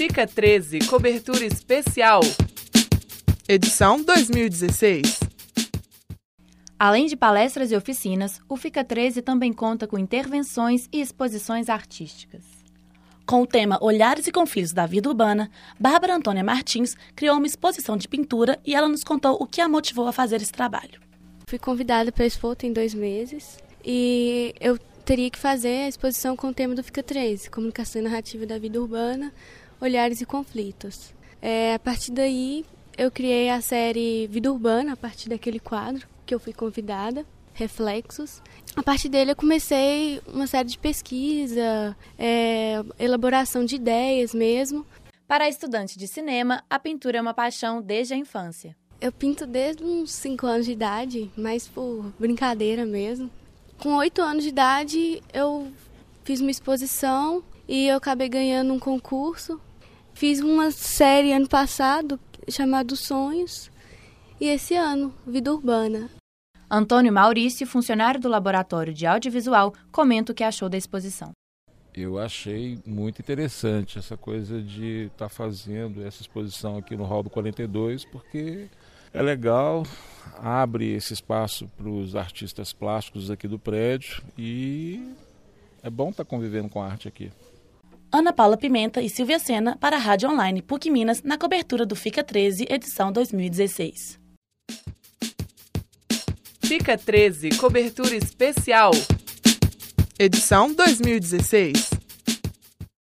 Fica 13, cobertura especial. Edição 2016. Além de palestras e oficinas, o Fica 13 também conta com intervenções e exposições artísticas. Com o tema Olhares e Conflitos da Vida Urbana, Bárbara Antônia Martins criou uma exposição de pintura e ela nos contou o que a motivou a fazer esse trabalho. Fui convidada para a Expo tem dois meses e eu teria que fazer a exposição com o tema do Fica 13, Comunicação e Narrativa da Vida Urbana, Olhares e Conflitos. É, a partir daí, eu criei a série Vida Urbana, a partir daquele quadro que eu fui convidada, Reflexos. A partir dele, eu comecei uma série de pesquisa, é, elaboração de ideias mesmo. Para a estudante de cinema, a pintura é uma paixão desde a infância. Eu pinto desde uns 5 anos de idade, mais por brincadeira mesmo. Com 8 anos de idade, eu fiz uma exposição e eu acabei ganhando um concurso Fiz uma série ano passado chamada Sonhos e esse ano Vida Urbana. Antônio Maurício, funcionário do Laboratório de Audiovisual, comenta o que achou da exposição. Eu achei muito interessante essa coisa de estar tá fazendo essa exposição aqui no Hall do 42, porque é legal, abre esse espaço para os artistas plásticos aqui do prédio e é bom estar tá convivendo com a arte aqui. Ana Paula Pimenta e Silvia Sena para a Rádio Online PUC Minas na cobertura do Fica 13, edição 2016. Fica 13, cobertura especial. Edição 2016.